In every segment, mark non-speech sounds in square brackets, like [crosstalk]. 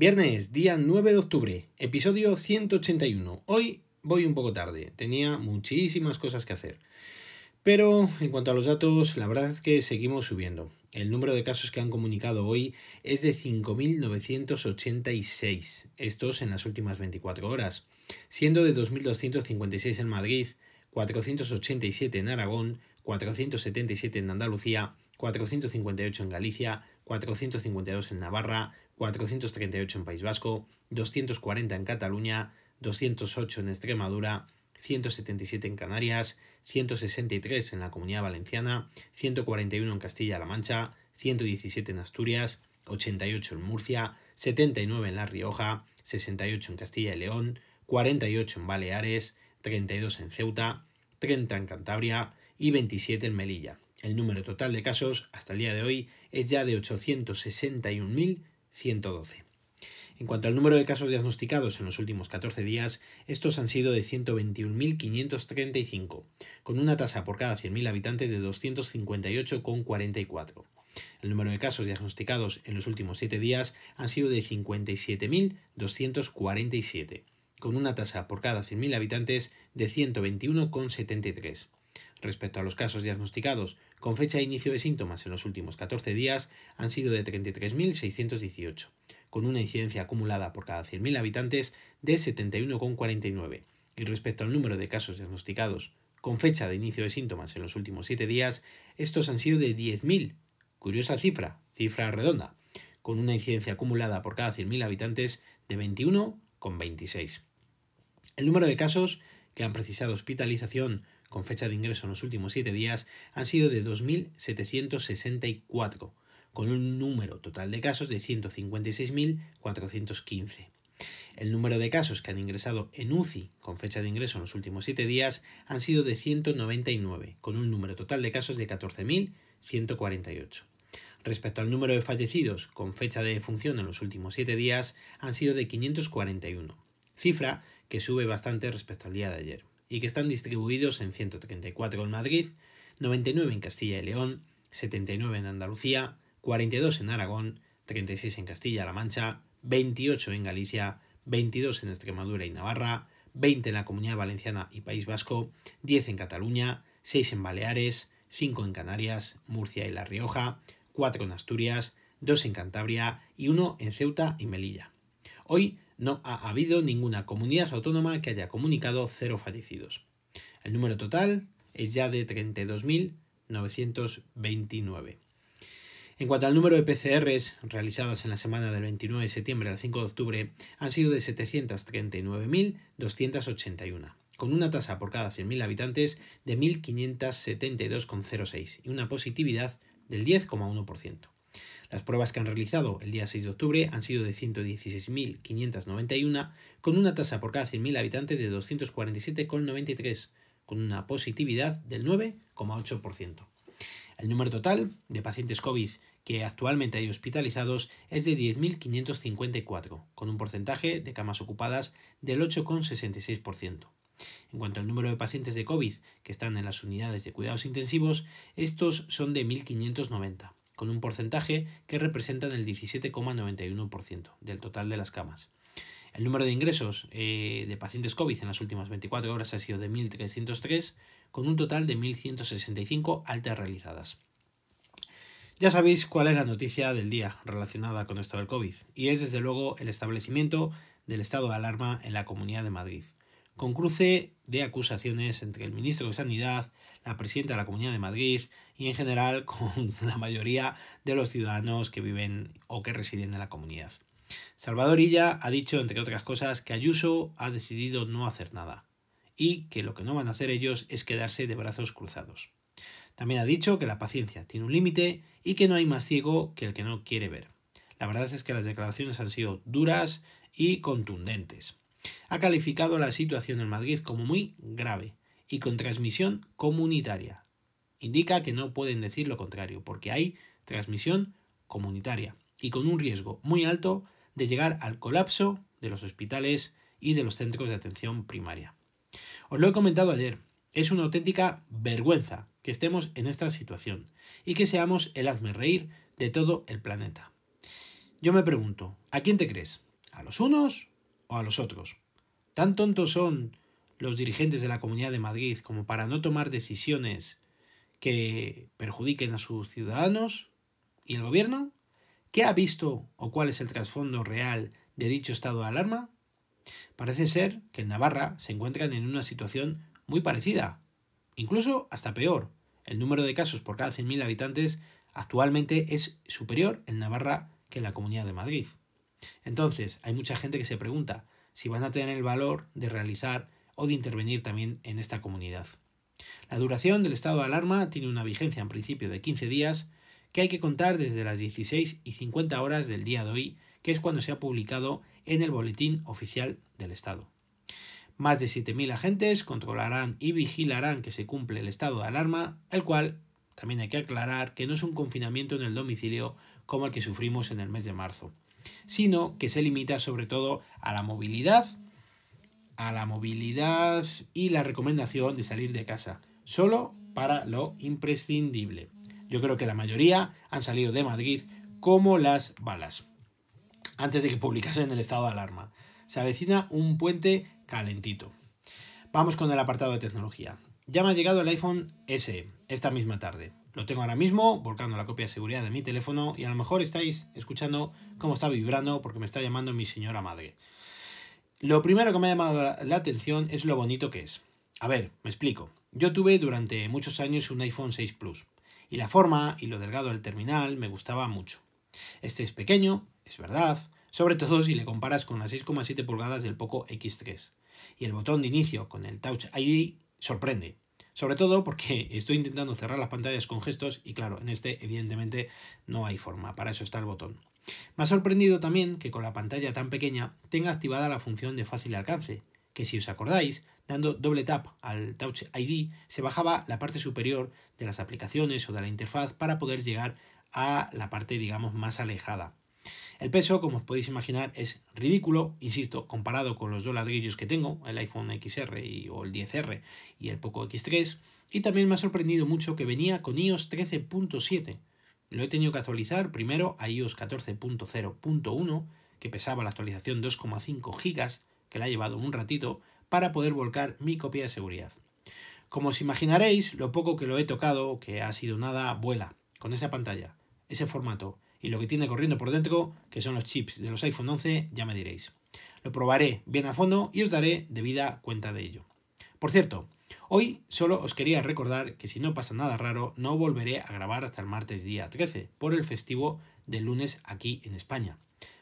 Viernes, día 9 de octubre, episodio 181. Hoy voy un poco tarde, tenía muchísimas cosas que hacer. Pero en cuanto a los datos, la verdad es que seguimos subiendo. El número de casos que han comunicado hoy es de 5.986, estos en las últimas 24 horas, siendo de 2.256 en Madrid, 487 en Aragón, 477 en Andalucía, 458 en Galicia, 452 en Navarra, 438 en País Vasco, 240 en Cataluña, 208 en Extremadura, 177 en Canarias, 163 en la Comunidad Valenciana, 141 en Castilla-La Mancha, 117 en Asturias, 88 en Murcia, 79 en La Rioja, 68 en Castilla y León, 48 en Baleares, 32 en Ceuta, 30 en Cantabria y 27 en Melilla. El número total de casos hasta el día de hoy es ya de 861.000 112. En cuanto al número de casos diagnosticados en los últimos 14 días, estos han sido de 121.535, con una tasa por cada 100.000 habitantes de 258,44. El número de casos diagnosticados en los últimos 7 días han sido de 57.247, con una tasa por cada 100.000 habitantes de 121,73. Respecto a los casos diagnosticados con fecha de inicio de síntomas en los últimos 14 días, han sido de 33.618, con una incidencia acumulada por cada 100.000 habitantes de 71,49. Y respecto al número de casos diagnosticados con fecha de inicio de síntomas en los últimos 7 días, estos han sido de 10.000. Curiosa cifra, cifra redonda, con una incidencia acumulada por cada 100.000 habitantes de 21,26. El número de casos que han precisado hospitalización con fecha de ingreso en los últimos 7 días han sido de 2.764, con un número total de casos de 156.415. El número de casos que han ingresado en UCI con fecha de ingreso en los últimos 7 días han sido de 199, con un número total de casos de 14.148. Respecto al número de fallecidos con fecha de defunción en los últimos 7 días han sido de 541, cifra que sube bastante respecto al día de ayer y que están distribuidos en 134 en Madrid, 99 en Castilla y León, 79 en Andalucía, 42 en Aragón, 36 en Castilla-La Mancha, 28 en Galicia, 22 en Extremadura y Navarra, 20 en la Comunidad Valenciana y País Vasco, 10 en Cataluña, 6 en Baleares, 5 en Canarias, Murcia y La Rioja, 4 en Asturias, 2 en Cantabria y 1 en Ceuta y Melilla. Hoy no ha habido ninguna comunidad autónoma que haya comunicado cero fallecidos. El número total es ya de 32.929. En cuanto al número de PCRs realizadas en la semana del 29 de septiembre al 5 de octubre, han sido de 739.281, con una tasa por cada 100.000 habitantes de 1.572,06 y una positividad del 10,1%. Las pruebas que han realizado el día 6 de octubre han sido de 116.591, con una tasa por cada 100.000 habitantes de 247,93, con una positividad del 9,8%. El número total de pacientes COVID que actualmente hay hospitalizados es de 10.554, con un porcentaje de camas ocupadas del 8,66%. En cuanto al número de pacientes de COVID que están en las unidades de cuidados intensivos, estos son de 1.590 con un porcentaje que representa el 17,91% del total de las camas. El número de ingresos eh, de pacientes COVID en las últimas 24 horas ha sido de 1.303, con un total de 1.165 altas realizadas. Ya sabéis cuál es la noticia del día relacionada con esto del COVID, y es desde luego el establecimiento del estado de alarma en la Comunidad de Madrid, con cruce de acusaciones entre el ministro de Sanidad, la presidenta de la Comunidad de Madrid y en general [laughs] con la mayoría de los ciudadanos que viven o que residen en la comunidad. Salvador Illa ha dicho, entre otras cosas, que Ayuso ha decidido no hacer nada y que lo que no van a hacer ellos es quedarse de brazos cruzados. También ha dicho que la paciencia tiene un límite y que no hay más ciego que el que no quiere ver. La verdad es que las declaraciones han sido duras y contundentes. Ha calificado la situación en Madrid como muy grave y con transmisión comunitaria. Indica que no pueden decir lo contrario, porque hay transmisión comunitaria y con un riesgo muy alto de llegar al colapso de los hospitales y de los centros de atención primaria. Os lo he comentado ayer, es una auténtica vergüenza que estemos en esta situación y que seamos el hazme reír de todo el planeta. Yo me pregunto, ¿a quién te crees? ¿A los unos a los otros? ¿Tan tontos son los dirigentes de la Comunidad de Madrid como para no tomar decisiones que perjudiquen a sus ciudadanos? ¿Y el gobierno? ¿Qué ha visto o cuál es el trasfondo real de dicho estado de alarma? Parece ser que en Navarra se encuentran en una situación muy parecida, incluso hasta peor. El número de casos por cada 100.000 habitantes actualmente es superior en Navarra que en la Comunidad de Madrid. Entonces, hay mucha gente que se pregunta si van a tener el valor de realizar o de intervenir también en esta comunidad. La duración del estado de alarma tiene una vigencia en principio de 15 días que hay que contar desde las 16 y 50 horas del día de hoy, que es cuando se ha publicado en el Boletín Oficial del Estado. Más de 7.000 agentes controlarán y vigilarán que se cumple el estado de alarma, el cual también hay que aclarar que no es un confinamiento en el domicilio como el que sufrimos en el mes de marzo, sino que se limita sobre todo a la movilidad, a la movilidad y la recomendación de salir de casa, solo para lo imprescindible. Yo creo que la mayoría han salido de Madrid como las balas. Antes de que publicasen el estado de alarma. Se avecina un puente calentito. Vamos con el apartado de tecnología. Ya me ha llegado el iPhone SE esta misma tarde. Lo tengo ahora mismo, volcando la copia de seguridad de mi teléfono y a lo mejor estáis escuchando cómo está vibrando porque me está llamando mi señora madre. Lo primero que me ha llamado la atención es lo bonito que es. A ver, me explico. Yo tuve durante muchos años un iPhone 6 Plus y la forma y lo delgado del terminal me gustaba mucho. Este es pequeño, es verdad, sobre todo si le comparas con las 6,7 pulgadas del Poco X3. Y el botón de inicio con el Touch ID sorprende. Sobre todo porque [laughs] estoy intentando cerrar las pantallas con gestos y claro, en este evidentemente no hay forma, para eso está el botón. Me ha sorprendido también que con la pantalla tan pequeña tenga activada la función de fácil alcance, que si os acordáis, dando doble tap al Touch ID se bajaba la parte superior de las aplicaciones o de la interfaz para poder llegar a la parte digamos más alejada. El peso, como os podéis imaginar, es ridículo, insisto, comparado con los dos ladrillos que tengo, el iPhone XR y, o el 10R y el Poco X3. Y también me ha sorprendido mucho que venía con iOS 13.7. Lo he tenido que actualizar primero a iOS 14.0.1, que pesaba la actualización 2,5 GB, que la ha llevado un ratito, para poder volcar mi copia de seguridad. Como os imaginaréis, lo poco que lo he tocado, que ha sido nada, vuela, con esa pantalla, ese formato, y lo que tiene corriendo por dentro, que son los chips de los iPhone 11, ya me diréis. Lo probaré bien a fondo y os daré debida cuenta de ello. Por cierto, hoy solo os quería recordar que si no pasa nada raro, no volveré a grabar hasta el martes día 13, por el festivo del lunes aquí en España.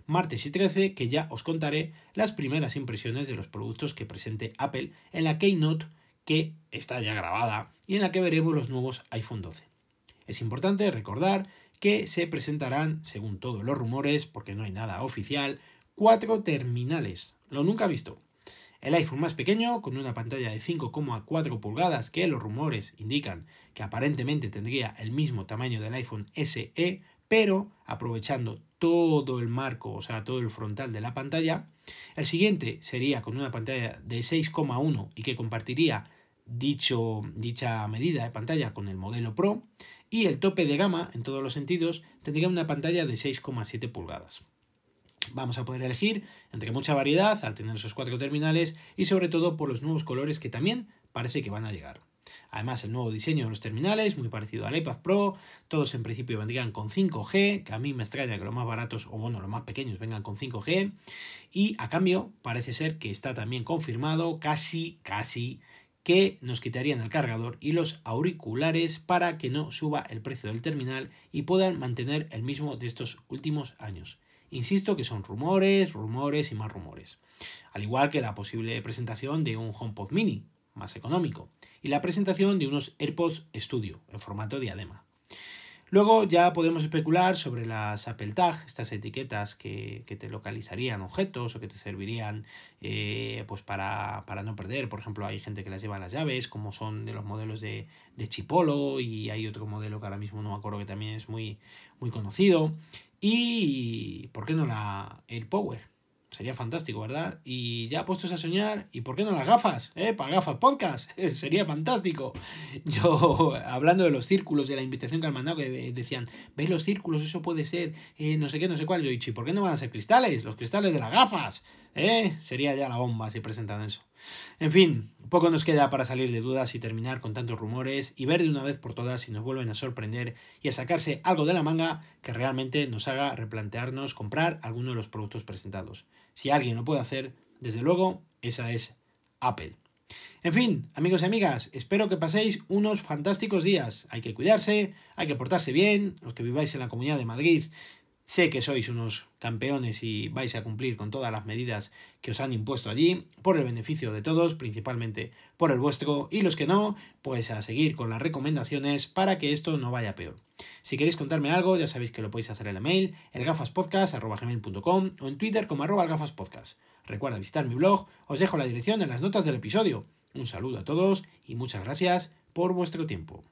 Martes y 13 que ya os contaré las primeras impresiones de los productos que presente Apple en la Keynote que está ya grabada y en la que veremos los nuevos iPhone 12. Es importante recordar que se presentarán, según todos los rumores, porque no hay nada oficial, cuatro terminales, lo nunca visto. El iPhone más pequeño, con una pantalla de 5,4 pulgadas, que los rumores indican que aparentemente tendría el mismo tamaño del iPhone SE, pero aprovechando todo el marco, o sea, todo el frontal de la pantalla. El siguiente sería con una pantalla de 6,1 y que compartiría dicho, dicha medida de pantalla con el modelo Pro y el tope de gama, en todos los sentidos, tendría una pantalla de 6,7 pulgadas. Vamos a poder elegir entre mucha variedad al tener esos cuatro terminales y sobre todo por los nuevos colores que también parece que van a llegar. Además, el nuevo diseño de los terminales, muy parecido al iPad Pro, todos en principio vendrían con 5G, que a mí me extraña que los más baratos, o bueno, los más pequeños vengan con 5G, y a cambio parece ser que está también confirmado, casi, casi, que nos quitarían el cargador y los auriculares para que no suba el precio del terminal y puedan mantener el mismo de estos últimos años. Insisto que son rumores, rumores y más rumores. Al igual que la posible presentación de un HomePod mini, más económico, y la presentación de unos AirPods Studio en formato diadema. Luego ya podemos especular sobre las Apple Tag, estas etiquetas que, te localizarían objetos o que te servirían eh, pues para, no perder. Por ejemplo, hay gente que las lleva las llaves, como son de los modelos de, Chipolo, y hay otro modelo que ahora mismo no me acuerdo que también es muy, muy conocido. Y, ¿por qué no la AirPower? Sería fantástico, ¿verdad? Y ya puestos a soñar, ¿y por qué no las gafas? ¿Eh? Para gafas podcast. [laughs] Sería fantástico. [laughs] Yo, hablando de los círculos, de la invitación que han mandado, que decían, ¿veis los círculos? Eso puede ser, eh, no sé qué, no sé cuál. Yo ¿y por qué no van a ser cristales? Los cristales de las gafas. ¿Eh? Sería ya la bomba si presentan eso. En fin, poco nos queda para salir de dudas y terminar con tantos rumores y ver de una vez por todas si nos vuelven a sorprender y a sacarse algo de la manga que realmente nos haga replantearnos comprar alguno de los productos presentados. Si alguien lo puede hacer, desde luego, esa es Apple. En fin, amigos y amigas, espero que paséis unos fantásticos días. Hay que cuidarse, hay que portarse bien, los que viváis en la Comunidad de Madrid, Sé que sois unos campeones y vais a cumplir con todas las medidas que os han impuesto allí, por el beneficio de todos, principalmente por el vuestro, y los que no, pues a seguir con las recomendaciones para que esto no vaya peor. Si queréis contarme algo, ya sabéis que lo podéis hacer en el mail, elgafaspodcast.com o en Twitter como arroba elgafaspodcast. Recuerda visitar mi blog, os dejo la dirección en las notas del episodio. Un saludo a todos y muchas gracias por vuestro tiempo.